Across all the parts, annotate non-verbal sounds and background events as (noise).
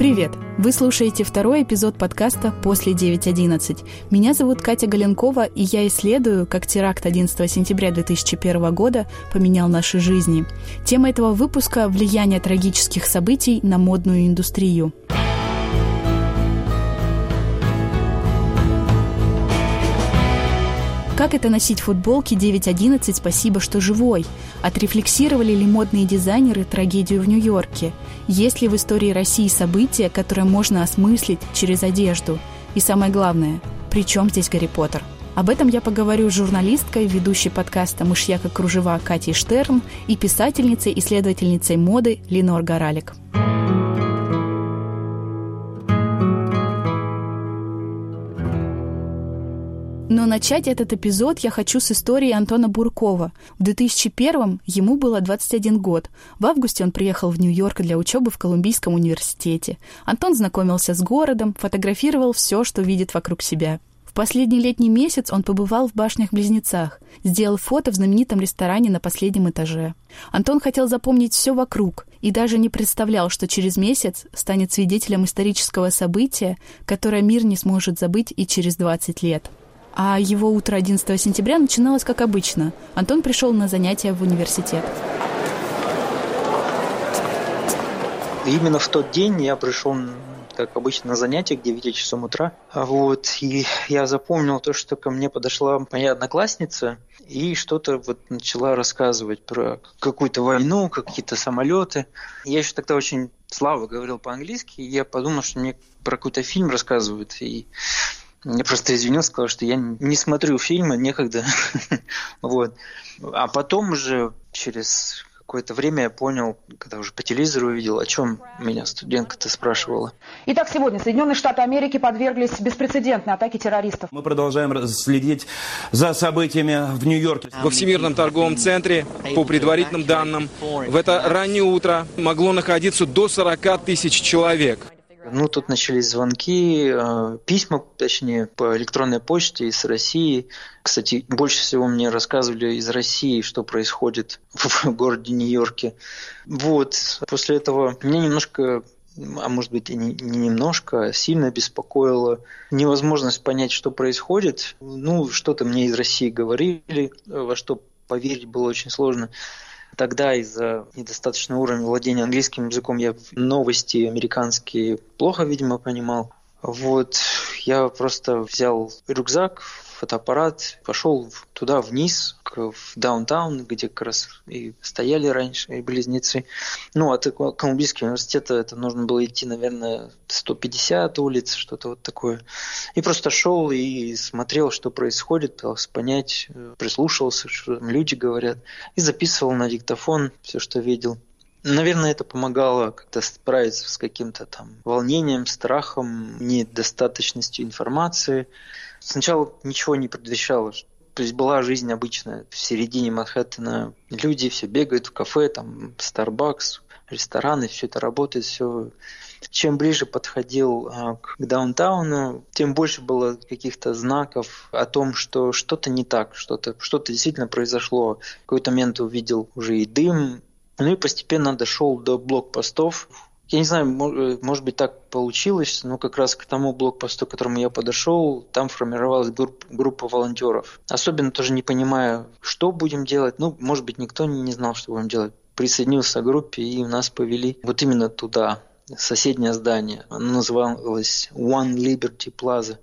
Привет! Вы слушаете второй эпизод подкаста «После 9.11». Меня зовут Катя Галенкова, и я исследую, как теракт 11 сентября 2001 года поменял наши жизни. Тема этого выпуска – влияние трагических событий на модную индустрию. Как это носить футболки 9.11 «Спасибо, что живой»? Отрефлексировали ли модные дизайнеры трагедию в Нью-Йорке? Есть ли в истории России события, которые можно осмыслить через одежду? И самое главное, при чем здесь Гарри Поттер? Об этом я поговорю с журналисткой, ведущей подкаста «Мышьяка кружева» Катей Штерн и писательницей, исследовательницей моды Ленор Горалик. Но начать этот эпизод я хочу с истории Антона Буркова. В 2001-м ему было 21 год. В августе он приехал в Нью-Йорк для учебы в Колумбийском университете. Антон знакомился с городом, фотографировал все, что видит вокруг себя. В последний летний месяц он побывал в башнях-близнецах, сделал фото в знаменитом ресторане на последнем этаже. Антон хотел запомнить все вокруг и даже не представлял, что через месяц станет свидетелем исторического события, которое мир не сможет забыть и через 20 лет. А его утро 11 сентября начиналось как обычно. Антон пришел на занятия в университет. Именно в тот день я пришел, как обычно, на занятия к 9 часам утра. Вот, и я запомнил то, что ко мне подошла моя одноклассница и что-то вот начала рассказывать про какую-то войну, какие-то самолеты. Я еще тогда очень слабо говорил по-английски, и я подумал, что мне про какой-то фильм рассказывают. И я просто извинился, сказал, что я не смотрю фильмы, некогда. (laughs) вот. А потом уже через какое-то время я понял, когда уже по телевизору увидел, о чем меня студентка-то спрашивала. Итак, сегодня Соединенные Штаты Америки подверглись беспрецедентной атаке террористов. Мы продолжаем следить за событиями в Нью-Йорке. Во Всемирном торговом центре, по предварительным данным, в это раннее утро могло находиться до 40 тысяч человек. Ну, тут начались звонки, э, письма, точнее, по электронной почте из России. Кстати, больше всего мне рассказывали из России, что происходит (laughs) в городе Нью-Йорке. Вот, после этого меня немножко а может быть и не, не немножко, а сильно беспокоила невозможность понять, что происходит. Ну, что-то мне из России говорили, во что поверить было очень сложно. Тогда из-за недостаточного уровня владения английским языком я новости американские плохо, видимо, понимал. Вот, я просто взял рюкзак, фотоаппарат, пошел туда вниз, в даунтаун, где как раз и стояли раньше и близнецы. Ну, от Колумбийского университета это нужно было идти, наверное, 150 улиц, что-то вот такое. И просто шел и смотрел, что происходит, пытался понять, прислушивался, что там люди говорят, и записывал на диктофон все, что видел. Наверное, это помогало как-то справиться с каким-то там волнением, страхом, недостаточностью информации. Сначала ничего не предвещало, то есть была жизнь обычная в середине Манхэттена. Люди все бегают в кафе, там Starbucks, рестораны, все это работает, все. Чем ближе подходил а, к даунтауну, тем больше было каких-то знаков о том, что что-то не так, что-то что действительно произошло. В какой-то момент увидел уже и дым, ну и постепенно дошел до блокпостов, я не знаю, э, может быть так получилось, но как раз к тому блокпосту, к которому я подошел, там формировалась группа, группа волонтеров. Особенно тоже не понимая, что будем делать. Ну, может быть, никто не знал, что будем делать. Присоединился к группе и нас повели вот именно туда, соседнее здание. Оно называлось One Liberty Plaza.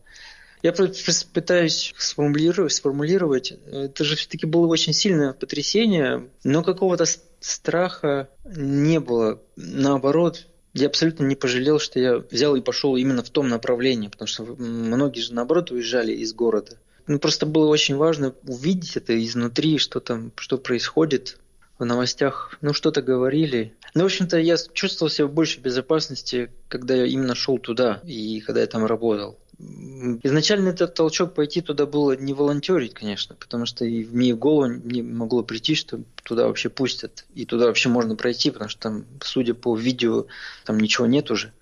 Я пытаюсь сформулировать, сформулировать. Это же все-таки было очень сильное потрясение, но какого-то страха не было. Наоборот, я абсолютно не пожалел, что я взял и пошел именно в том направлении, потому что многие же наоборот уезжали из города. Ну, просто было очень важно увидеть это изнутри, что там, что происходит в новостях, ну, что-то говорили. Ну, в общем-то, я чувствовал себя в большей безопасности, когда я именно шел туда и когда я там работал. Изначально этот толчок пойти туда было не волонтерить, конечно, потому что и мне в голову не могло прийти, что туда вообще пустят, и туда вообще можно пройти, потому что там, судя по видео, там ничего нет уже.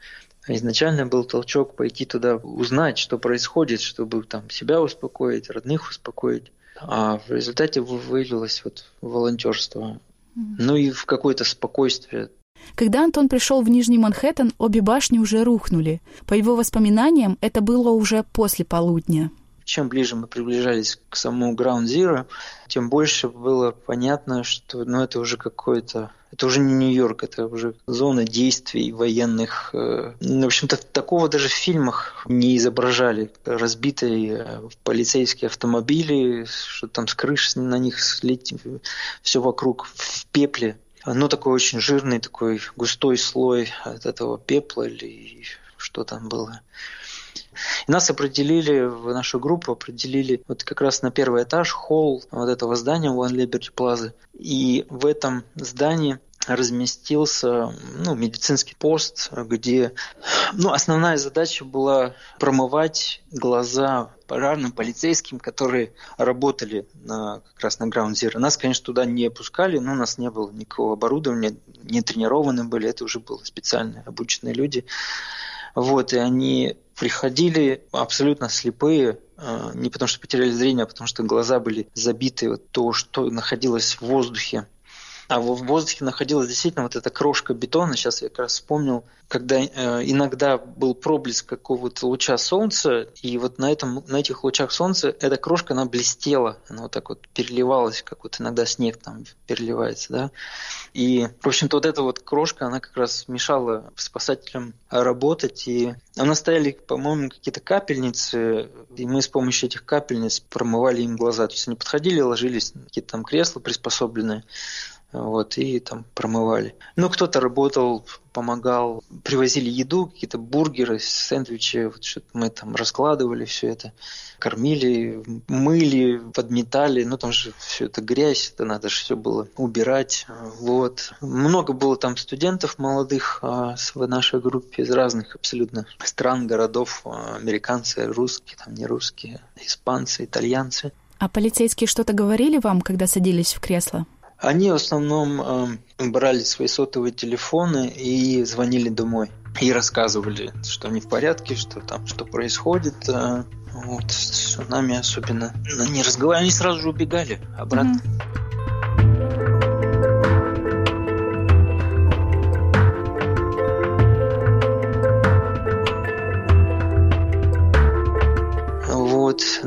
А изначально был толчок пойти туда, узнать, что происходит, чтобы там себя успокоить, родных успокоить. А в результате вылилось вот волонтерство. Ну и в какое-то спокойствие Когда Антон пришел в Нижний Манхэттен, обе башни уже рухнули. По его воспоминаниям, это было уже после полудня. Чем ближе мы приближались к самому Ground Zero, тем больше было понятно, что ну, это уже какой-то это уже не Нью-Йорк, это уже зона действий военных. Э, в общем-то, такого даже в фильмах не изображали. Разбитые э, полицейские автомобили, что там с крыш на них слетит, все вокруг в пепле. Ну, такой очень жирный, такой густой слой от этого пепла или что там было. И нас определили, в нашу группу определили вот как раз на первый этаж, холл вот этого здания One Liberty Plaza. И в этом здании разместился ну, медицинский пост, где ну, основная задача была промывать глаза пожарным, полицейским, которые работали на, как раз на Ground Zero. Нас, конечно, туда не пускали, но у нас не было никакого оборудования, не тренированы были, это уже были специальные обученные люди. Вот, и они приходили абсолютно слепые, э, не потому что потеряли зрение, а потому что глаза были забиты вот то, что находилось в воздухе а в воздухе находилась действительно вот эта крошка бетона. Сейчас я как раз вспомнил, когда э, иногда был проблеск какого-то луча солнца, и вот на, этом, на этих лучах солнца эта крошка, она блестела, она вот так вот переливалась, как вот иногда снег там переливается, да. И, в общем-то, вот эта вот крошка, она как раз мешала спасателям работать, и у нас стояли, по-моему, какие-то капельницы, и мы с помощью этих капельниц промывали им глаза. То есть они подходили, ложились на какие-то там кресла приспособленные, вот, и там промывали. Ну, кто-то работал, помогал, привозили еду, какие-то бургеры, сэндвичи, вот что-то мы там раскладывали все это, кормили, мыли, подметали, ну, там же все это грязь, это надо же все было убирать, вот. Много было там студентов молодых а, в нашей группе из разных абсолютно стран, городов, а, американцы, русские, там не русские, испанцы, итальянцы. А полицейские что-то говорили вам, когда садились в кресло? Они в основном э, брали свои сотовые телефоны и звонили домой. И рассказывали, что они в порядке, что там, что происходит. Э, вот, с нами особенно не разговаривали, они сразу же убегали обратно. Mm-hmm.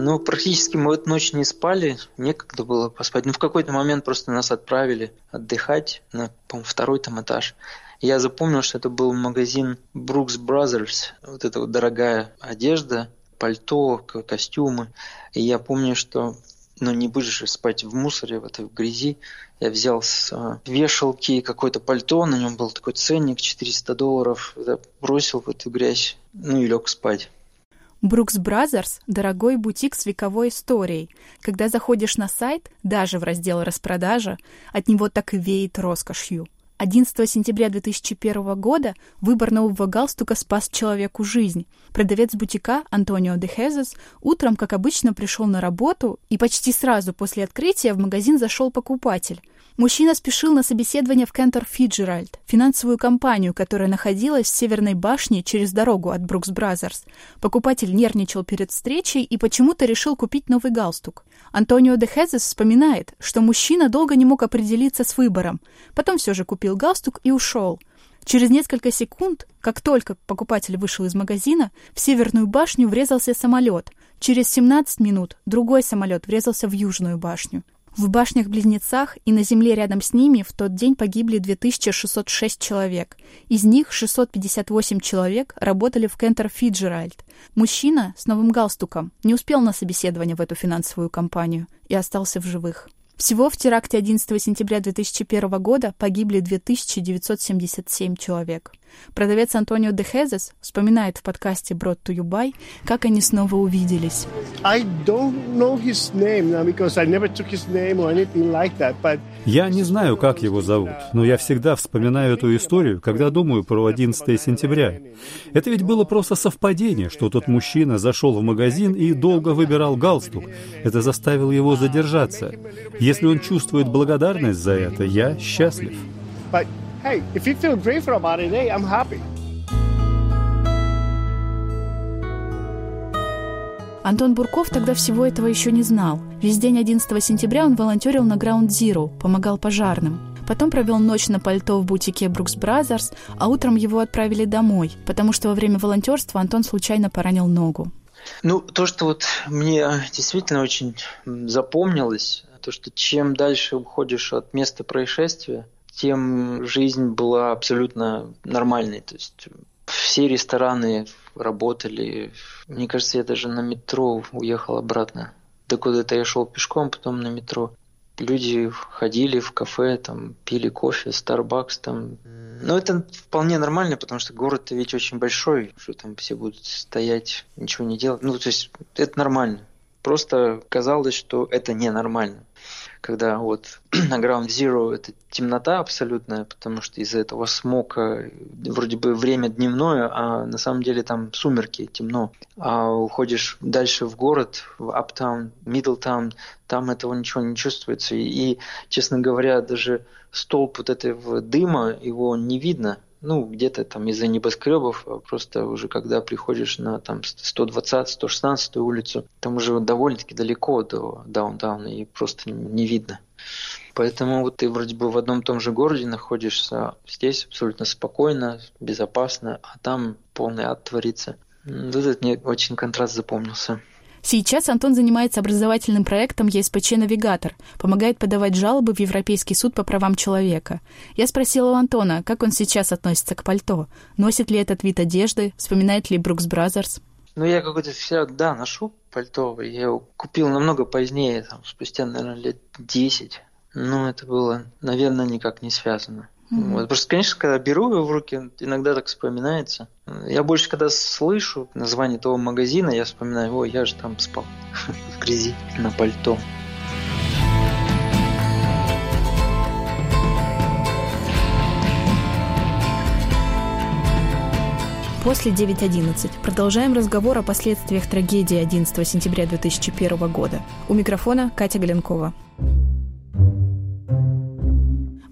Ну, практически мы в эту ночь не спали, некогда было поспать. Ну, в какой-то момент просто нас отправили отдыхать на, по второй там этаж. Я запомнил, что это был магазин Brooks Brothers, вот эта вот дорогая одежда, пальто, костюмы. И я помню, что ну не будешь спать в мусоре, в этой грязи. Я взял с а, вешалки какое-то пальто, на нем был такой ценник 400 долларов, бросил в эту грязь, ну и лег спать. Brooks Brothers – дорогой бутик с вековой историей. Когда заходишь на сайт, даже в раздел «Распродажа», от него так и веет роскошью. 11 сентября 2001 года выбор нового галстука спас человеку жизнь. Продавец бутика Антонио де Хезес утром, как обычно, пришел на работу, и почти сразу после открытия в магазин зашел покупатель – Мужчина спешил на собеседование в Cantor Fitzgerald, финансовую компанию, которая находилась в Северной башне через дорогу от Brooks Brothers. Покупатель нервничал перед встречей и почему-то решил купить новый галстук. Антонио де Хезес вспоминает, что мужчина долго не мог определиться с выбором, потом все же купил галстук и ушел. Через несколько секунд, как только покупатель вышел из магазина, в Северную башню врезался самолет. Через 17 минут другой самолет врезался в Южную башню. В башнях-близнецах и на земле рядом с ними в тот день погибли 2606 человек. Из них 658 человек работали в Кентер Фиджеральд. Мужчина с новым галстуком не успел на собеседование в эту финансовую компанию и остался в живых. Всего в теракте 11 сентября 2001 года погибли 2977 человек. Продавец Антонио де Хезес вспоминает в подкасте «Brought to by», как они снова увиделись. Я не знаю, как его зовут, но я всегда вспоминаю эту историю, когда думаю про 11 сентября. Это ведь было просто совпадение, что тот мужчина зашел в магазин и долго выбирал галстук. Это заставило его задержаться. Если он чувствует благодарность за это, я счастлив. But hey, if you feel grateful about it, hey, I'm happy. Антон Бурков тогда всего этого еще не знал. Весь день 11 сентября он волонтерил на Ground Zero, помогал пожарным. Потом провел ночь на пальто в бутике Brooks Brothers, а утром его отправили домой, потому что во время волонтерства Антон случайно поранил ногу. Ну, то, что вот мне действительно очень запомнилось, то, что чем дальше уходишь от места происшествия, тем жизнь была абсолютно нормальной. То есть все рестораны работали. Мне кажется, я даже на метро уехал обратно. До куда-то я шел пешком, потом на метро. Люди ходили в кафе, там, пили кофе, Starbucks, там. Но это вполне нормально, потому что город-то ведь очень большой, что там все будут стоять, ничего не делать. Ну, то есть это нормально. Просто казалось, что это ненормально когда вот (clears throat) на Ground Zero это темнота абсолютная, потому что из-за этого смока вроде бы время дневное, а на самом деле там сумерки, темно. А уходишь дальше в город, в Uptown, Middletown, там этого ничего не чувствуется. И, и честно говоря, даже столб вот этого дыма, его не видно, ну, где-то там из-за небоскребов, а просто уже когда приходишь на там 120-116 улицу, там уже довольно-таки далеко до даунтауна и просто не видно. Поэтому вот ты вроде бы в одном том же городе находишься, здесь абсолютно спокойно, безопасно, а там полный ад творится. Вот этот мне очень контраст запомнился. Сейчас Антон занимается образовательным проектом ЕСПЧ «Навигатор», помогает подавать жалобы в Европейский суд по правам человека. Я спросила у Антона, как он сейчас относится к пальто, носит ли этот вид одежды, вспоминает ли Brooks Brothers. Ну, я какой-то всегда, да, ношу пальто. Я его купил намного позднее, там, спустя, наверное, лет 10. Но это было, наверное, никак не связано. Mm-hmm. Вот. Просто, конечно, когда беру его в руки, иногда так вспоминается. Я больше, когда слышу название того магазина, я вспоминаю, ой, я же там спал (laughs) в грязи на пальто. После 9.11 продолжаем разговор о последствиях трагедии 11 сентября 2001 года. У микрофона Катя Галенкова.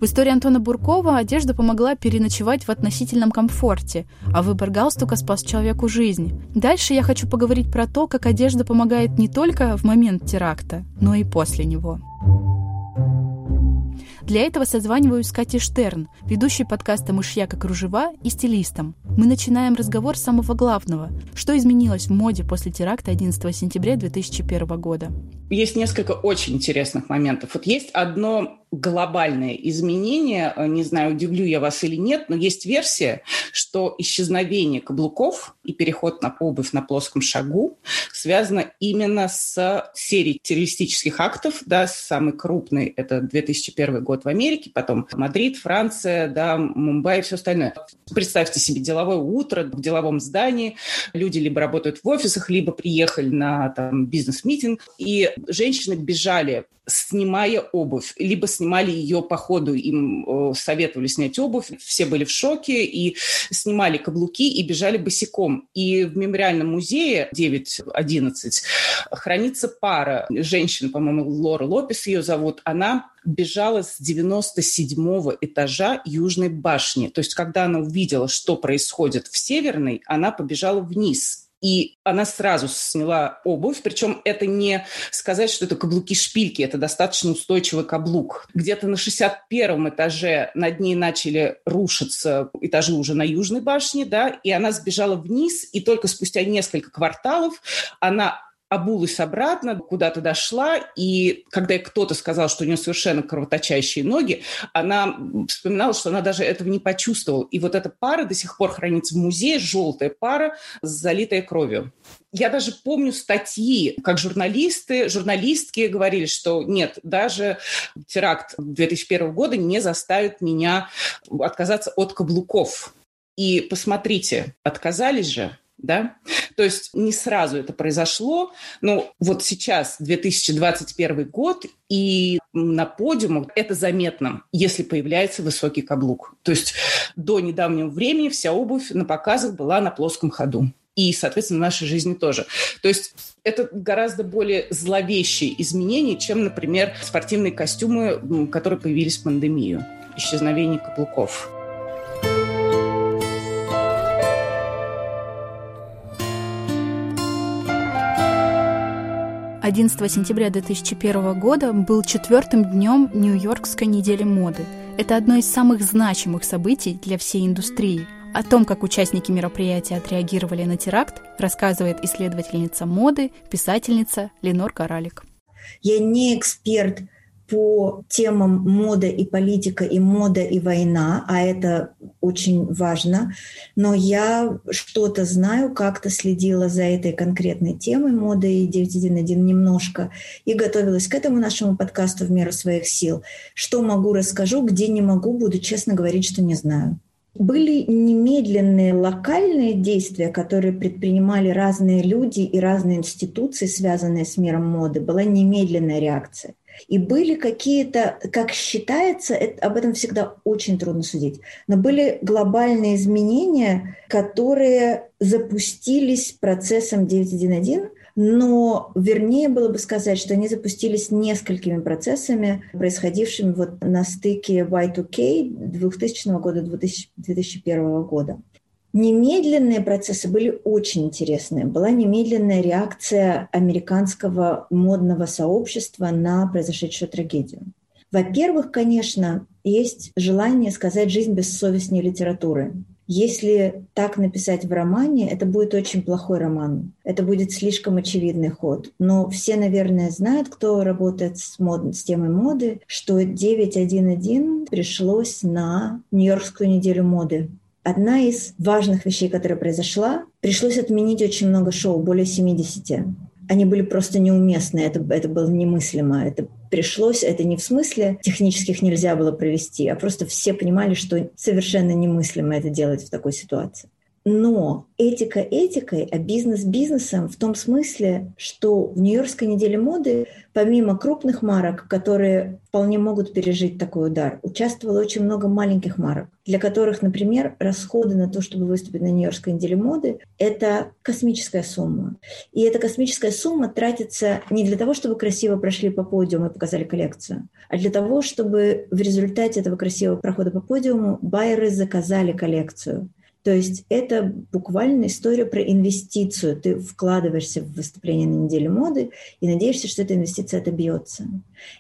В истории Антона Буркова одежда помогла переночевать в относительном комфорте, а выбор галстука спас человеку жизнь. Дальше я хочу поговорить про то, как одежда помогает не только в момент теракта, но и после него. Для этого созваниваюсь с Катей Штерн, ведущей подкаста «Мышьяк и кружева» и стилистом. Мы начинаем разговор с самого главного. Что изменилось в моде после теракта 11 сентября 2001 года? Есть несколько очень интересных моментов. Вот есть одно глобальное изменение, не знаю, удивлю я вас или нет, но есть версия, что исчезновение каблуков и переход на обувь на плоском ходу связано именно с серией террористических актов, да, самый крупный – это 2001 год в Америке, потом Мадрид, Франция, да, Мумбай и все остальное. Представьте себе деловое утро в деловом здании, люди либо работают в офисах, либо приехали на там, бизнес-митинг, и женщины бежали снимая обувь, либо снимали ее по ходу, им э, советовали снять обувь, все были в шоке и снимали каблуки и бежали босиком. И в мемориальном музее 9.11 хранится пара женщин, по-моему, Лора Лопес ее зовут, она бежала с 97 этажа Южной башни. То есть, когда она увидела, что происходит в Северной, она побежала вниз и она сразу сняла обувь, причем это не сказать, что это каблуки-шпильки, это достаточно устойчивый каблук. Где-то на 61 этаже над ней начали рушиться этажи уже на Южной башне, да, и она сбежала вниз, и только спустя несколько кварталов она обулась обратно, куда-то дошла, и когда кто-то сказал, что у нее совершенно кровоточащие ноги, она вспоминала, что она даже этого не почувствовала. И вот эта пара до сих пор хранится в музее, желтая пара, залитая кровью. Я даже помню статьи, как журналисты, журналистки говорили, что нет, даже теракт 2001 года не заставит меня отказаться от каблуков. И посмотрите, отказались же, да? То есть не сразу это произошло, но вот сейчас 2021 год, и на подиумах это заметно, если появляется высокий каблук. То есть до недавнего времени вся обувь на показах была на плоском ходу. И, соответственно, в нашей жизни тоже. То есть это гораздо более зловещие изменения, чем, например, спортивные костюмы, которые появились в пандемию. Исчезновение каблуков. 11 сентября 2001 года был четвертым днем Нью-Йоркской недели моды. Это одно из самых значимых событий для всей индустрии. О том, как участники мероприятия отреагировали на теракт, рассказывает исследовательница моды, писательница Ленор Каралик. Я не эксперт по темам мода и политика, и мода и война, а это очень важно. Но я что-то знаю, как-то следила за этой конкретной темой моды и 911 немножко и готовилась к этому нашему подкасту в меру своих сил. Что могу, расскажу, где не могу, буду честно говорить, что не знаю. Были немедленные локальные действия, которые предпринимали разные люди и разные институции, связанные с миром моды. Была немедленная реакция. И были какие-то, как считается, это, об этом всегда очень трудно судить, но были глобальные изменения, которые запустились процессом 911, но вернее было бы сказать, что они запустились несколькими процессами, происходившими вот на стыке Y2K 2000 года 2001 года. Немедленные процессы были очень интересные. Была немедленная реакция американского модного сообщества на произошедшую трагедию. Во-первых, конечно, есть желание сказать «жизнь бессовестнее литературы». Если так написать в романе, это будет очень плохой роман. Это будет слишком очевидный ход. Но все, наверное, знают, кто работает с, мод... с темой моды, что 9.1.1 пришлось на Нью-Йоркскую неделю моды Одна из важных вещей, которая произошла, пришлось отменить очень много шоу, более 70. Они были просто неуместны, это, это было немыслимо. Это пришлось, это не в смысле технических нельзя было провести, а просто все понимали, что совершенно немыслимо это делать в такой ситуации. Но этика этикой, а бизнес бизнесом в том смысле, что в Нью-Йоркской неделе моды, помимо крупных марок, которые вполне могут пережить такой удар, участвовало очень много маленьких марок, для которых, например, расходы на то, чтобы выступить на Нью-Йоркской неделе моды, это космическая сумма. И эта космическая сумма тратится не для того, чтобы красиво прошли по подиуму и показали коллекцию, а для того, чтобы в результате этого красивого прохода по подиуму байеры заказали коллекцию то есть это буквально история про инвестицию. Ты вкладываешься в выступление на неделе моды и надеешься, что эта инвестиция отобьется.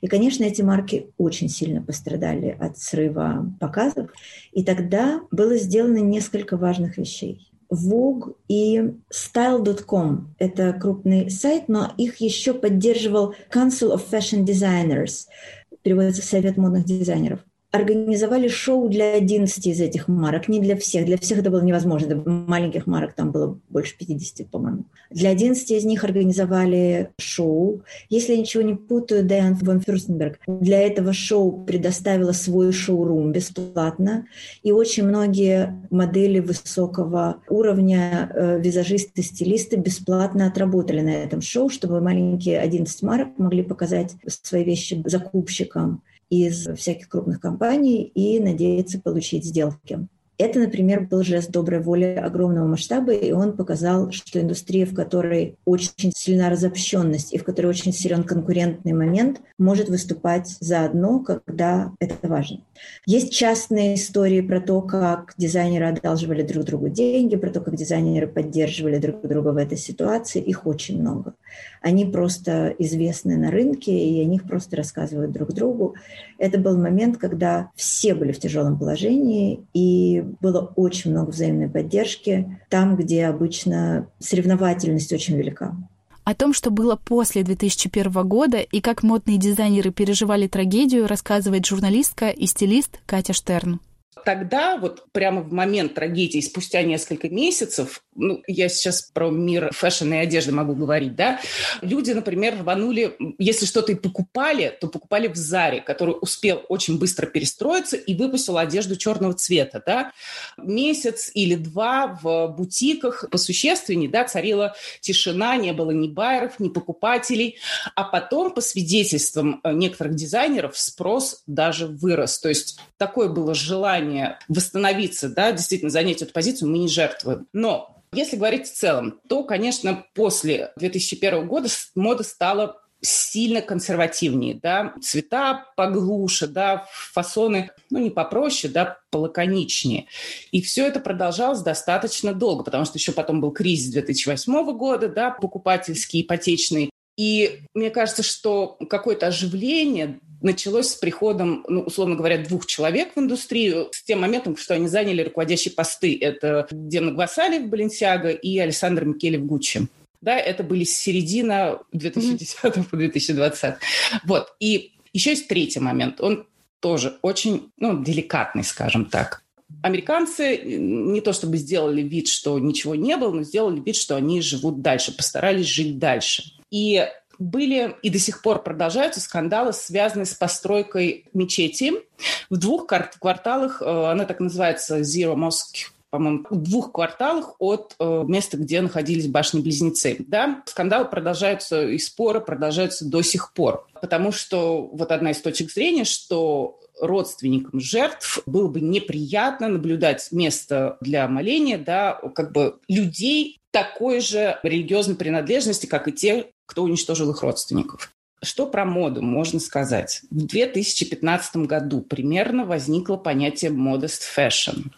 И, конечно, эти марки очень сильно пострадали от срыва показов. И тогда было сделано несколько важных вещей. Vogue и Style.com – это крупный сайт, но их еще поддерживал Council of Fashion Designers, переводится Совет модных дизайнеров – организовали шоу для 11 из этих марок, не для всех. Для всех это было невозможно. Маленьких марок там было больше 50, по-моему. Для 11 из них организовали шоу. Если я ничего не путаю, Дайан Ван Фюрстенберг для этого шоу предоставила свой шоурум бесплатно. И очень многие модели высокого уровня, э, визажисты, стилисты бесплатно отработали на этом шоу, чтобы маленькие 11 марок могли показать свои вещи закупщикам из всяких крупных компаний и надеяться получить сделки. Это, например, был жест доброй воли огромного масштаба, и он показал, что индустрия, в которой очень сильна разобщенность и в которой очень силен конкурентный момент, может выступать заодно, когда это важно. Есть частные истории про то, как дизайнеры одалживали друг другу деньги, про то, как дизайнеры поддерживали друг друга в этой ситуации. Их очень много. Они просто известны на рынке, и о них просто рассказывают друг другу. Это был момент, когда все были в тяжелом положении, и было очень много взаимной поддержки там, где обычно соревновательность очень велика. О том, что было после 2001 года и как модные дизайнеры переживали трагедию, рассказывает журналистка и стилист Катя Штерн тогда, вот прямо в момент трагедии, спустя несколько месяцев, ну, я сейчас про мир fashion и одежды могу говорить, да, люди, например, рванули, если что-то и покупали, то покупали в Заре, который успел очень быстро перестроиться и выпустил одежду черного цвета, да. Месяц или два в бутиках посущественнее, да, царила тишина, не было ни байеров, ни покупателей, а потом, по свидетельствам э, некоторых дизайнеров, спрос даже вырос. То есть такое было желание желание восстановиться, да, действительно занять эту позицию, мы не жертвуем. Но если говорить в целом, то, конечно, после 2001 года мода стала сильно консервативнее, да, цвета поглуше, да, фасоны, ну, не попроще, да, полаконичнее. И все это продолжалось достаточно долго, потому что еще потом был кризис 2008 года, да, покупательский, ипотечный, и мне кажется, что какое-то оживление началось с приходом, ну, условно говоря, двух человек в индустрию, с тем моментом, что они заняли руководящие посты. Это Демна Гвасали в Баленсиаго и Александр Микеле в Гуччи. Да, это были с середины 2010 mm-hmm. по 2020. Вот. И еще есть третий момент. Он тоже очень ну, деликатный, скажем так. Американцы не то чтобы сделали вид, что ничего не было, но сделали вид, что они живут дальше, постарались жить дальше. И были и до сих пор продолжаются скандалы, связанные с постройкой мечети. В двух кварталах, э, она так называется Zero Mosque по-моему, в двух кварталах от э, места, где находились башни-близнецы. Да? Скандалы продолжаются, и споры продолжаются до сих пор. Потому что вот одна из точек зрения, что родственникам жертв было бы неприятно наблюдать место для моления, да, как бы людей такой же религиозной принадлежности, как и те, кто уничтожил их родственников. Что про моду можно сказать? В 2015 году примерно возникло понятие modest fashion.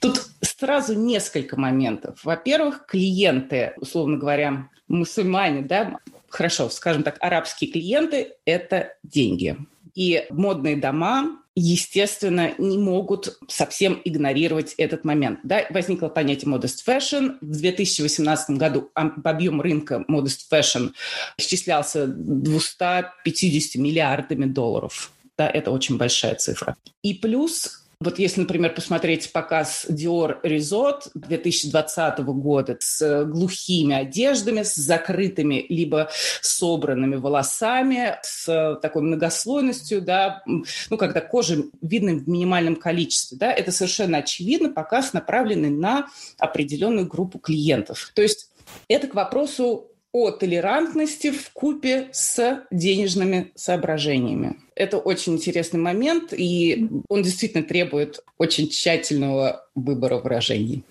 Тут сразу несколько моментов. Во-первых, клиенты, условно говоря, мусульмане, да, хорошо, скажем так, арабские клиенты – это деньги. И модные дома естественно, не могут совсем игнорировать этот момент. Да? Возникло понятие modest fashion. В 2018 году объем рынка modest fashion исчислялся 250 миллиардами долларов. Да, это очень большая цифра. И плюс вот если, например, посмотреть показ Dior Resort 2020 года с глухими одеждами, с закрытыми либо собранными волосами, с такой многослойностью, да, ну, когда кожа видна в минимальном количестве, да, это совершенно очевидно показ, направленный на определенную группу клиентов. То есть это к вопросу о толерантности в купе с денежными соображениями. Это очень интересный момент, и он действительно требует очень тщательного выбора выражений.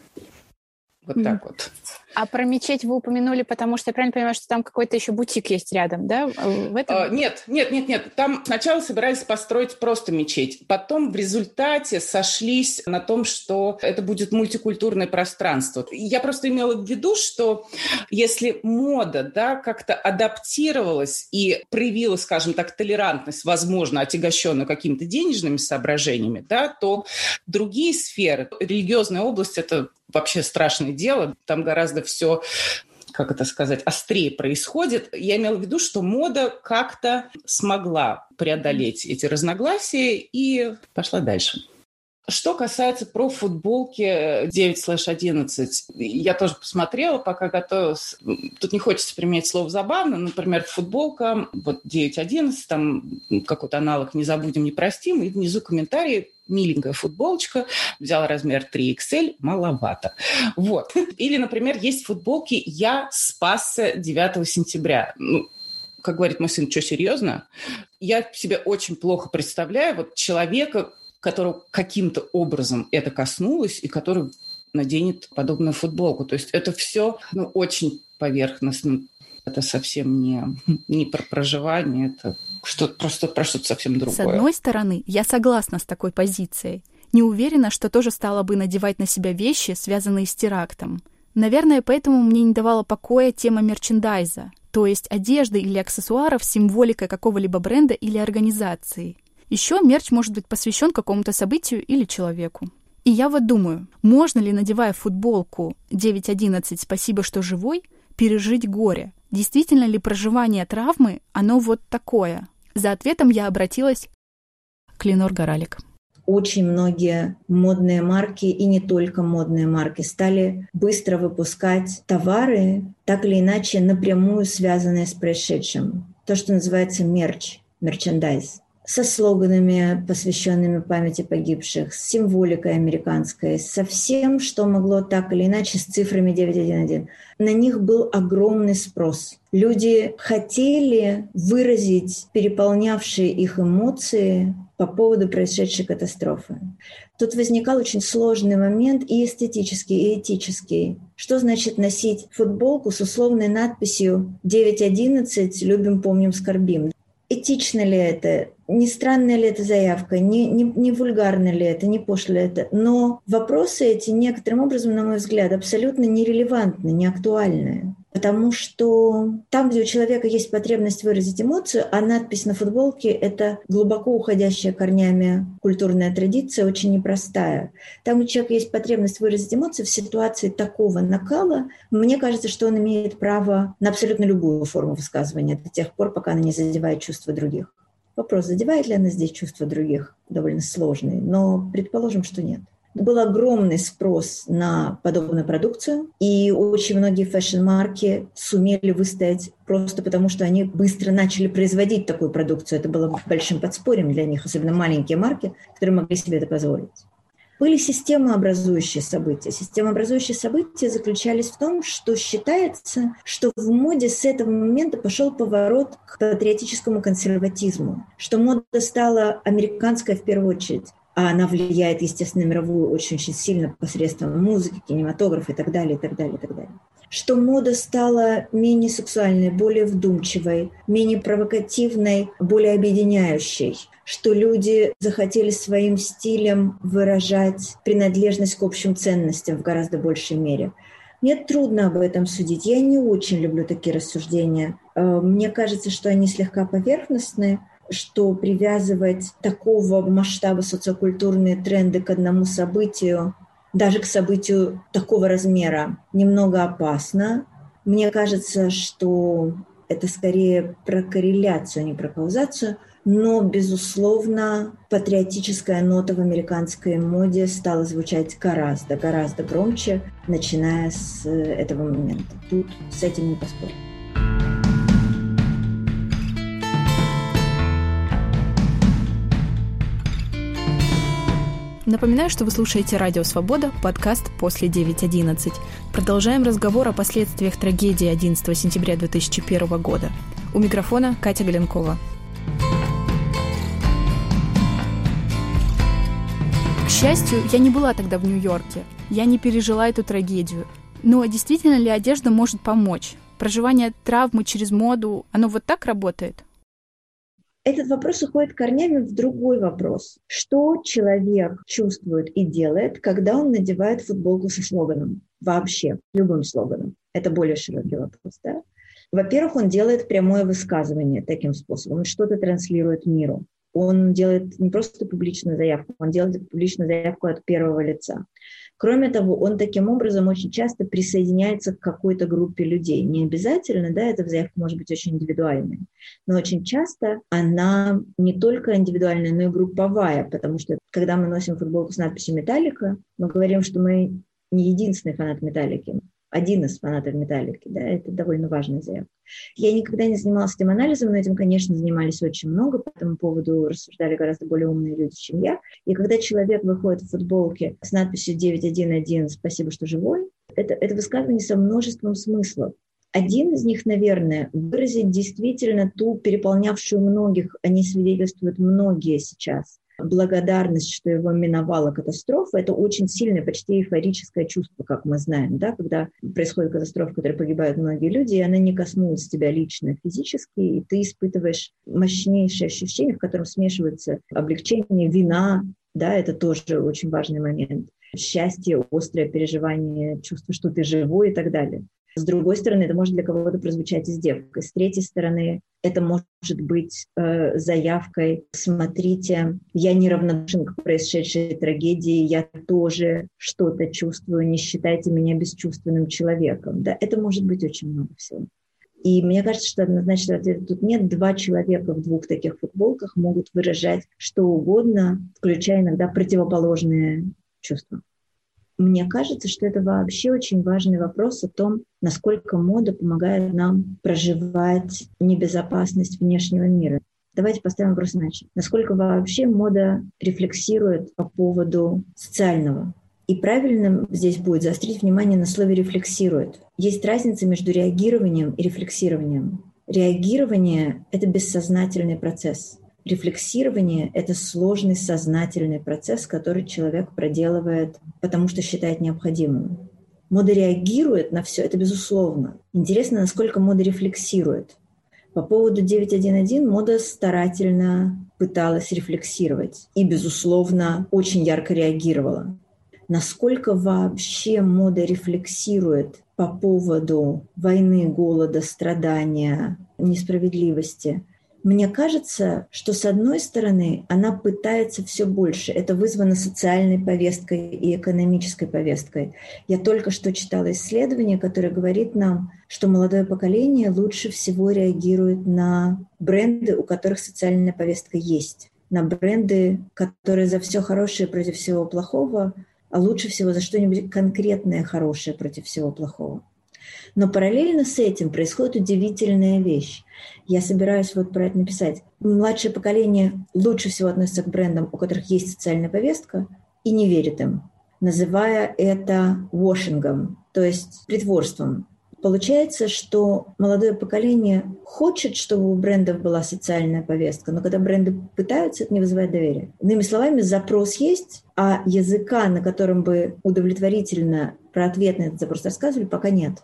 Вот mm. так вот. А про мечеть вы упомянули, потому что я правильно понимаю, что там какой-то еще бутик есть рядом, да? В этом? А, нет, нет, нет, нет. Там сначала собирались построить просто мечеть. Потом в результате сошлись на том, что это будет мультикультурное пространство. Я просто имела в виду, что если мода да, как-то адаптировалась и проявила, скажем так, толерантность, возможно, отягощенную какими-то денежными соображениями, да, то другие сферы, религиозная область – это вообще страшное дело. Там гораздо все как это сказать, острее происходит. Я имела в виду, что мода как-то смогла преодолеть эти разногласия и пошла дальше. Что касается про футболки 9/11, я тоже посмотрела, пока готовилась. Тут не хочется применять слово забавно. Например, футболка, вот 9.11, там какой-то аналог «Не забудем, не простим», и внизу комментарии миленькая футболочка, взял размер 3XL, маловато. Вот. (laughs) Или, например, есть футболки «Я спасся 9 сентября». Ну, как говорит мой сын, что, серьезно? Я себе очень плохо представляю вот человека, которого каким-то образом это коснулось и который наденет подобную футболку. То есть это все ну, очень поверхностно. Это совсем не, не про проживание, это что просто про что-то совсем другое. С одной стороны, я согласна с такой позицией. Не уверена, что тоже стала бы надевать на себя вещи, связанные с терактом. Наверное, поэтому мне не давала покоя тема мерчендайза, то есть одежды или аксессуаров с символикой какого-либо бренда или организации. Еще мерч может быть посвящен какому-то событию или человеку. И я вот думаю, можно ли, надевая футболку 9.11 «Спасибо, что живой», пережить горе? Действительно ли проживание травмы, оно вот такое? За ответом я обратилась к Ленор Горалик. Очень многие модные марки и не только модные марки стали быстро выпускать товары, так или иначе напрямую связанные с происшедшим. То, что называется мерч, мерчендайз со слоганами, посвященными памяти погибших, с символикой американской, со всем, что могло так или иначе, с цифрами 911. На них был огромный спрос. Люди хотели выразить переполнявшие их эмоции по поводу происшедшей катастрофы. Тут возникал очень сложный момент и эстетический, и этический. Что значит носить футболку с условной надписью 9.11 «Любим, помним, скорбим»? Этично ли это? Не странная ли это заявка? Не, не, не вульгарно ли это? Не пошло ли это? Но вопросы эти некоторым образом, на мой взгляд, абсолютно нерелевантны, не актуальны. Потому что там, где у человека есть потребность выразить эмоцию, а надпись на футболке – это глубоко уходящая корнями культурная традиция, очень непростая. Там, где у человека есть потребность выразить эмоцию в ситуации такого накала, мне кажется, что он имеет право на абсолютно любую форму высказывания до тех пор, пока она не задевает чувства других. Вопрос, задевает ли она здесь чувства других, довольно сложный, но предположим, что нет. Был огромный спрос на подобную продукцию, и очень многие фэшн-марки сумели выстоять просто потому, что они быстро начали производить такую продукцию. Это было большим подспорьем для них, особенно маленькие марки, которые могли себе это позволить. Были системообразующие события. Системообразующие события заключались в том, что считается, что в моде с этого момента пошел поворот к патриотическому консерватизму, что мода стала американская в первую очередь, а она влияет, естественно, на мировую очень-очень сильно посредством музыки, кинематографа и так далее, и так далее, и так далее. Что мода стала менее сексуальной, более вдумчивой, менее провокативной, более объединяющей, что люди захотели своим стилем выражать принадлежность к общим ценностям в гораздо большей мере. Мне трудно об этом судить. Я не очень люблю такие рассуждения. Э, мне кажется, что они слегка поверхностные, что привязывать такого масштаба социокультурные тренды к одному событию, даже к событию такого размера, немного опасно. Мне кажется, что это скорее про корреляцию, а не про каузацию. Но, безусловно, патриотическая нота в американской моде стала звучать гораздо, гораздо громче, начиная с этого момента. Тут с этим не поспорить. Напоминаю, что вы слушаете «Радио Свобода», подкаст «После 9.11». Продолжаем разговор о последствиях трагедии 11 сентября 2001 года. У микрофона Катя Галенкова. К счастью, я не была тогда в Нью-Йорке. Я не пережила эту трагедию. Но действительно ли одежда может помочь? Проживание травмы через моду, оно вот так работает? Этот вопрос уходит корнями в другой вопрос. Что человек чувствует и делает, когда он надевает футболку со слоганом? Вообще, любым слоганом. Это более широкий вопрос, да? Во-первых, он делает прямое высказывание таким способом. Он что-то транслирует миру. Он делает не просто публичную заявку, он делает публичную заявку от первого лица. Кроме того, он таким образом очень часто присоединяется к какой-то группе людей. Не обязательно, да, эта заявка может быть очень индивидуальной, но очень часто она не только индивидуальная, но и групповая, потому что когда мы носим футболку с надписью «Металлика», мы говорим, что мы не единственный фанат «Металлики», один из фанатов металлики, да, это довольно важная заявка. Я никогда не занималась этим анализом, но этим, конечно, занимались очень много, по этому поводу рассуждали гораздо более умные люди, чем я. И когда человек выходит в футболке с надписью 911 «Спасибо, что живой», это, это высказывание со множеством смыслов. Один из них, наверное, выразить действительно ту переполнявшую многих, они свидетельствуют многие сейчас, благодарность, что его миновала катастрофа, это очень сильное, почти эйфорическое чувство, как мы знаем, да, когда происходит катастрофа, в которой погибают многие люди, и она не коснулась тебя лично, физически, и ты испытываешь мощнейшее ощущение, в котором смешивается облегчение, вина, да, это тоже очень важный момент, счастье, острое переживание, чувство, что ты живой и так далее. С другой стороны, это может для кого-то прозвучать издевкой. С третьей стороны, это может быть э, заявкой «Смотрите, я неравнодушен к происшедшей трагедии, я тоже что-то чувствую, не считайте меня бесчувственным человеком». Да, это может быть очень много всего. И мне кажется, что однозначно ответа тут нет. Два человека в двух таких футболках могут выражать что угодно, включая иногда противоположные чувства. Мне кажется, что это вообще очень важный вопрос о том, насколько мода помогает нам проживать небезопасность внешнего мира. Давайте поставим вопрос иначе. Насколько вообще мода рефлексирует по поводу социального? И правильным здесь будет заострить внимание на слове «рефлексирует». Есть разница между реагированием и рефлексированием. Реагирование – это бессознательный процесс. Рефлексирование – это сложный сознательный процесс, который человек проделывает, потому что считает необходимым. Мода реагирует на все, это безусловно. Интересно, насколько мода рефлексирует. По поводу 9.1.1 мода старательно пыталась рефлексировать и, безусловно, очень ярко реагировала. насколько вообще мода рефлексирует по поводу войны, голода, страдания, несправедливости. Мне кажется, что с одной стороны она пытается все больше. Это вызвано социальной повесткой и экономической повесткой. Я только что читала исследование, которое говорит нам, что молодое поколение лучше всего реагирует на бренды, у которых социальная повестка есть. На бренды, которые за все хорошее против всего плохого, а лучше всего за что-нибудь конкретное хорошее против всего плохого. Но параллельно с этим происходит удивительная вещь. Я собираюсь вот про это написать. Младшее поколение лучше всего относится к брендам, у которых есть социальная повестка, и не верит им, называя это вошингом, то есть притворством. Получается, что молодое поколение хочет, чтобы у брендов была социальная повестка, но когда бренды пытаются, это не вызывает доверия. Иными словами, запрос есть, а языка, на котором бы удовлетворительно про ответ на этот запрос рассказывали, пока нет.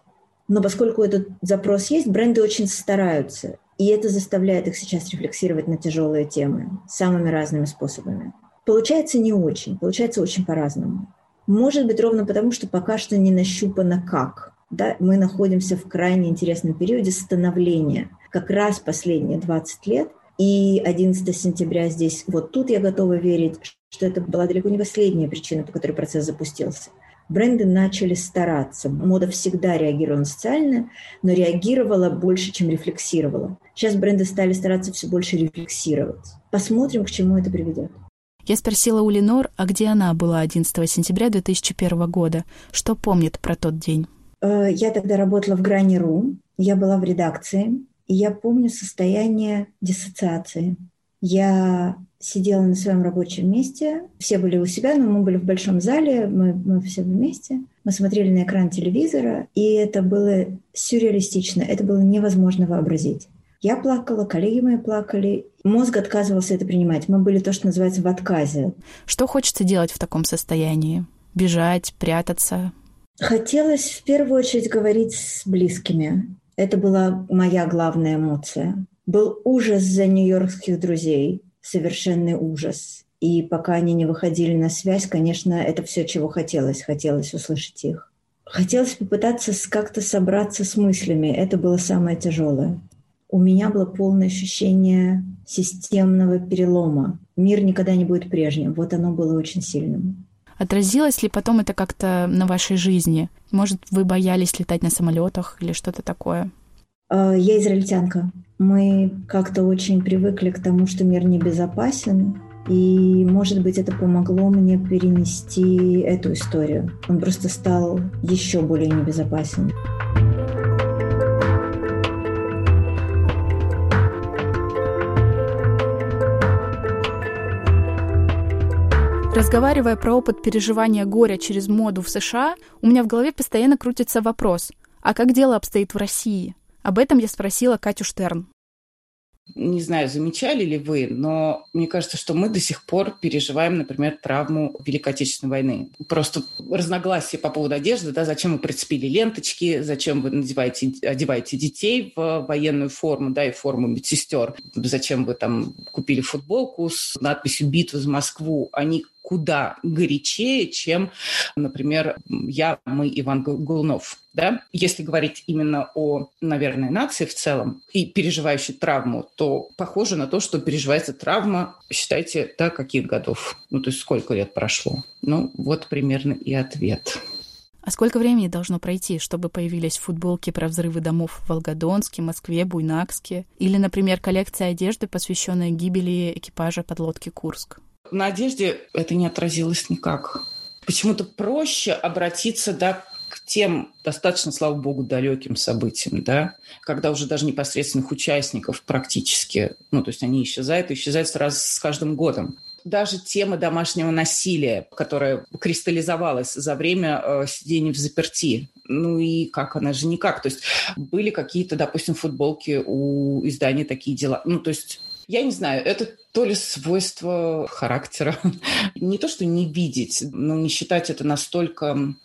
Но поскольку этот запрос есть, бренды очень стараются. И это заставляет их сейчас рефлексировать на тяжелые темы самыми разными способами. Получается не очень, получается очень по-разному. Может быть, ровно потому, что пока что не нащупано как да, мы находимся в крайне интересном периоде становления. Как раз последние 20 лет и 11 сентября здесь, вот тут я готова верить, что это была далеко не последняя причина, по которой процесс запустился. Бренды начали стараться. Мода всегда реагировала социально, но реагировала больше, чем рефлексировала. Сейчас бренды стали стараться все больше рефлексировать. Посмотрим, к чему это приведет. Я спросила у Ленор, а где она была 11 сентября 2001 года, что помнит про тот день. Э, я тогда работала в Грани.ру, я была в редакции, и я помню состояние диссоциации. Я сидела на своем рабочем месте, все были у себя, но мы были в большом зале, мы, мы все вместе. Мы смотрели на экран телевизора, и это было сюрреалистично, это было невозможно вообразить. Я плакала, коллеги мои плакали. Мозг отказывался это принимать. Мы были то, что называется в отказе. Что хочется делать в таком состоянии? Бежать, прятаться? Хотелось в первую очередь говорить с близкими. Это была моя главная эмоция. Был ужас за нью-йоркских друзей, совершенный ужас. И пока они не выходили на связь, конечно, это все, чего хотелось. Хотелось услышать их. Хотелось попытаться как-то собраться с мыслями. Это было самое тяжелое. У меня было полное ощущение системного перелома. Мир никогда не будет прежним. Вот оно было очень сильным. Отразилось ли потом это как-то на вашей жизни? Может, вы боялись летать на самолетах или что-то такое? А, я израильтянка. Мы как-то очень привыкли к тому, что мир небезопасен, и, может быть, это помогло мне перенести эту историю. Он просто стал еще более небезопасен. Разговаривая про опыт переживания горя через моду в США, у меня в голове постоянно крутится вопрос, а как дело обстоит в России? Об этом я спросила Катю Штерн. Не знаю, замечали ли вы, но мне кажется, что мы до сих пор переживаем, например, травму Великой Отечественной войны. Просто разногласия по поводу одежды, да, зачем вы прицепили ленточки, зачем вы надеваете, одеваете детей в военную форму, да, и форму медсестер, зачем вы там купили футболку с надписью «Битва за Москву», они куда горячее, чем, например, я, мы, Иван Голунов. Да? Если говорить именно о, наверное, нации в целом и переживающей травму, то похоже на то, что переживается травма, считайте, до каких годов? Ну, то есть сколько лет прошло? Ну, вот примерно и ответ. А сколько времени должно пройти, чтобы появились футболки про взрывы домов в Волгодонске, Москве, Буйнакске? Или, например, коллекция одежды, посвященная гибели экипажа подлодки «Курск»? На одежде это не отразилось никак. Почему-то проще обратиться да, к тем достаточно, слава богу, далеким событиям, да, когда уже даже непосредственных участников практически, ну, то есть они исчезают, и исчезают сразу с каждым годом. Даже тема домашнего насилия, которая кристаллизовалась за время э, сидения в заперти, ну и как она же никак. То есть были какие-то, допустим, футболки у издания такие дела. Ну, то есть я не знаю, это то ли свойство характера. (laughs) Не то, что не видеть, но не считать это настолько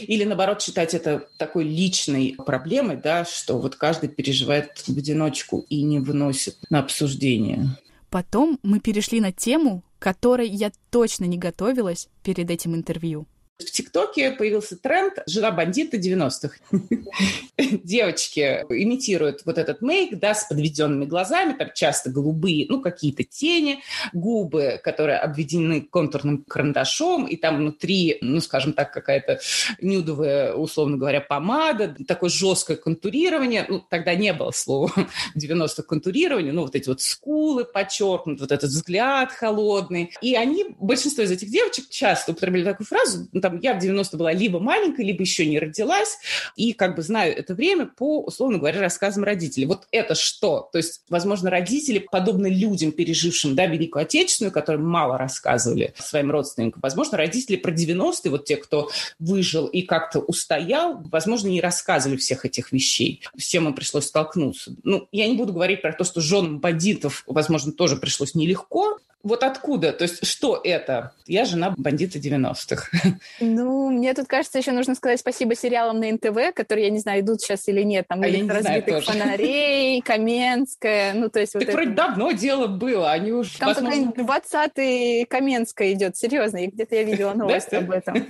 или, наоборот, считать это такой личной проблемой, да, что вот каждый переживает в одиночку и не выносит на обсуждение. Потом мы перешли на тему, которой я точно не готовилась перед этим интервью. В ТикТоке появился тренд «Жена бандита 90-х». (laughs) Девочки имитируют вот этот мейк, да, с подведенными глазами, там часто голубые, ну, какие-то тени, губы, которые обведены контурным карандашом, и там внутри, ну, скажем так, какая-то нюдовая, условно говоря, помада, такое жесткое контурирование. Ну, тогда не было слова (laughs) 90-х контурирования, ну, вот эти вот скулы подчеркнуты, вот этот взгляд холодный. И они, большинство из этих девочек часто употребляли такую фразу, ну, там, я в 90 была либо маленькой, либо еще не родилась, и как бы знаю это время по, условно говоря, рассказам родителей. Вот это что? То есть, возможно, родители, подобно людям, пережившим, да, Великую Отечественную, которые мало рассказывали своим родственникам, возможно, родители про 90-е, вот те, кто выжил и как-то устоял, возможно, не рассказывали всех этих вещей, с чем им пришлось столкнуться. Ну, я не буду говорить про то, что женам бандитов, возможно, тоже пришлось нелегко, вот откуда? То есть что это? Я жена бандита 90-х. (laughs) Ну, мне тут кажется, еще нужно сказать спасибо сериалам на НТВ, которые, я не знаю, идут сейчас или нет. Там а «Улица разбитых фонарей», (laughs) «Каменская». Ну, то есть так вот вроде это... давно дело было, они уж... Там возможно... 20-й Каменская идет, серьезно. Где-то я видела (laughs) новость об этом.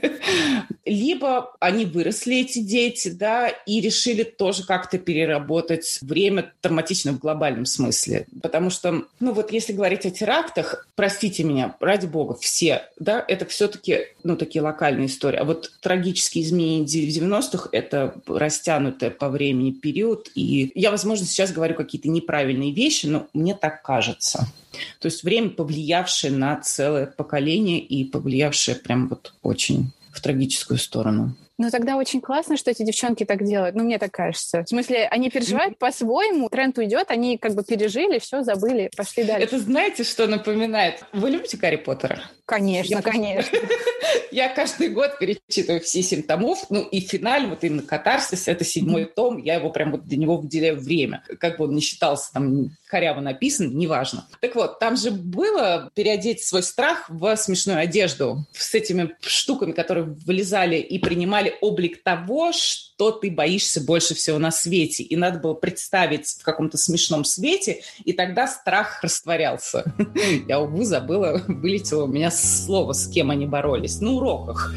Либо они выросли, эти дети, да, и решили тоже как-то переработать время травматично в глобальном смысле. Потому что, ну вот если говорить о терактах, простите меня, ради бога, все, да, это все-таки, ну, такие локальные истории. А вот трагические изменения 90-х – это растянутый по времени период. И я, возможно, сейчас говорю какие-то неправильные вещи, но мне так кажется. То есть время, повлиявшее на целое поколение и повлиявшее прям вот очень в трагическую сторону. Ну, тогда очень классно, что эти девчонки так делают. Ну, мне так кажется. В смысле, они переживают по-своему, тренд уйдет, они как бы пережили, все забыли, пошли дальше. Это знаете, что напоминает? Вы любите Гарри Поттера? Конечно, я, конечно. (laughs) Я каждый год перечитываю все семь томов, ну и финаль, вот именно катарсис, это седьмой том, я его прям вот для него выделяю время. Как бы он не считался там коряво написан, неважно. Так вот, там же было переодеть свой страх в смешную одежду с этими штуками, которые вылезали и принимали облик того, что ты боишься больше всего на свете. И надо было представить в каком-то смешном свете, и тогда страх растворялся. (laughs) Я, увы, забыла, вылетело у меня слово, с кем они боролись. На уроках.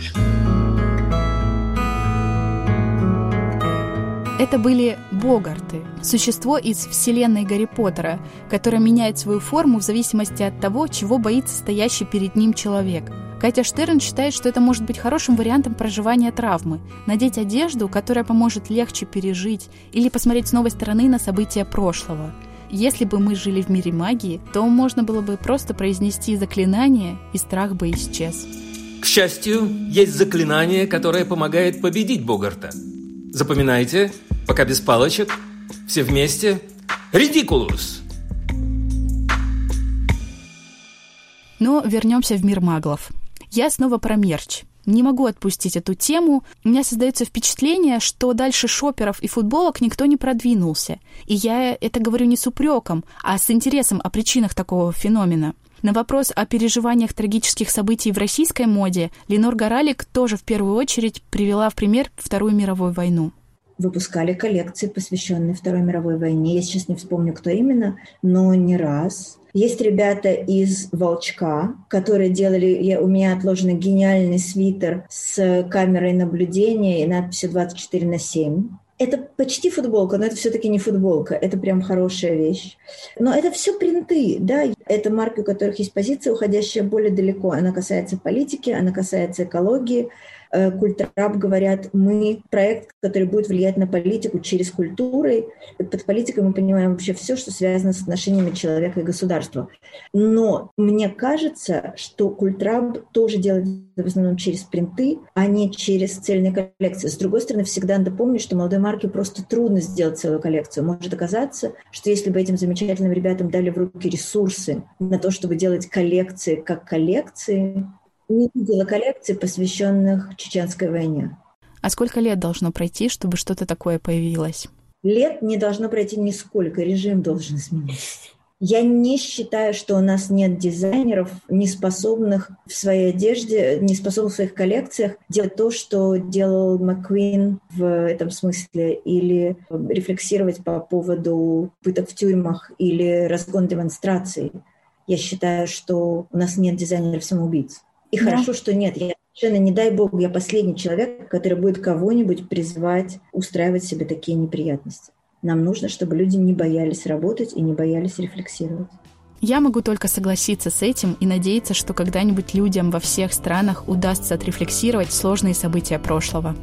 Это были богарты, существо из вселенной Гарри Поттера, которое меняет свою форму в зависимости от того, чего боится стоящий перед ним человек. Катя Штерн считает, что это может быть хорошим вариантом проживания травмы, надеть одежду, которая поможет легче пережить или посмотреть с новой стороны на события прошлого. Если бы мы жили в мире магии, то можно было бы просто произнести заклинание, и страх бы исчез. К счастью, есть заклинание, которое помогает победить Богарта. Запоминайте, пока без палочек, все вместе. Редикулус! Но вернемся в мир маглов. Я снова про мерч. Не могу отпустить эту тему. У меня создается впечатление, что дальше шоперов и футболок никто не продвинулся. И я это говорю не с упреком, а с интересом о причинах такого феномена. На вопрос о переживаниях трагических событий в российской моде Ленор Горалик тоже в первую очередь привела в пример Вторую мировую войну выпускали коллекции, посвященные Второй мировой войне. Я сейчас не вспомню, кто именно, но не раз. Есть ребята из «Волчка», которые делали... Я, у меня отложен гениальный свитер с камерой наблюдения и надписью 24 на 7. Это почти футболка, но это все-таки не футболка. Это прям хорошая вещь. Но это все принты, да. Это марки, у которых есть позиция, уходящая более далеко. Она касается политики, она касается экологии, Э, Культраб говорят, мы проект, который будет влиять на политику через культуры. Под политикой мы понимаем вообще все, что связано с отношениями человека и государства. Но мне кажется, что Культраб тоже делает в основном через принты, а не через цельные коллекции. С другой стороны, всегда надо помнить, что молодой марке просто трудно сделать целую коллекцию. Может оказаться, что если бы этим замечательным ребятам дали в руки ресурсы на то, чтобы делать коллекции как коллекции, не видела коллекций, посвященных Чеченской войне. А сколько лет должно пройти, чтобы что-то такое появилось? Лет не должно пройти нисколько, режим должен измениться. Я не считаю, что у нас нет дизайнеров, не способных в своей одежде, не способных в своих коллекциях делать то, что делал Маккуин в этом смысле, или рефлексировать по поводу пыток в тюрьмах или разгон демонстраций. Я считаю, что у нас нет дизайнеров-самоубийц. И да. хорошо, что нет. Я Совершенно не дай бог, я последний человек, который будет кого-нибудь призывать устраивать себе такие неприятности. Нам нужно, чтобы люди не боялись работать и не боялись рефлексировать. Я могу только согласиться с этим и надеяться, что когда-нибудь людям во всех странах удастся отрефлексировать сложные события прошлого.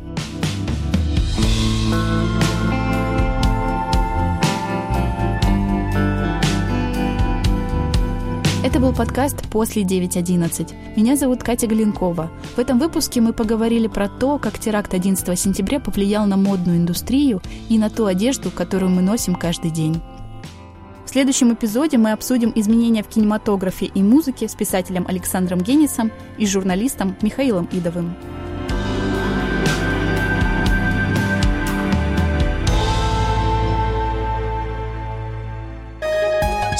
Это был подкаст «После 9.11». Меня зовут Катя Галенкова. В этом выпуске мы поговорили про то, как теракт 11 сентября повлиял на модную индустрию и на ту одежду, которую мы носим каждый день. В следующем эпизоде мы обсудим изменения в кинематографе и музыке с писателем Александром Генисом и журналистом Михаилом Идовым.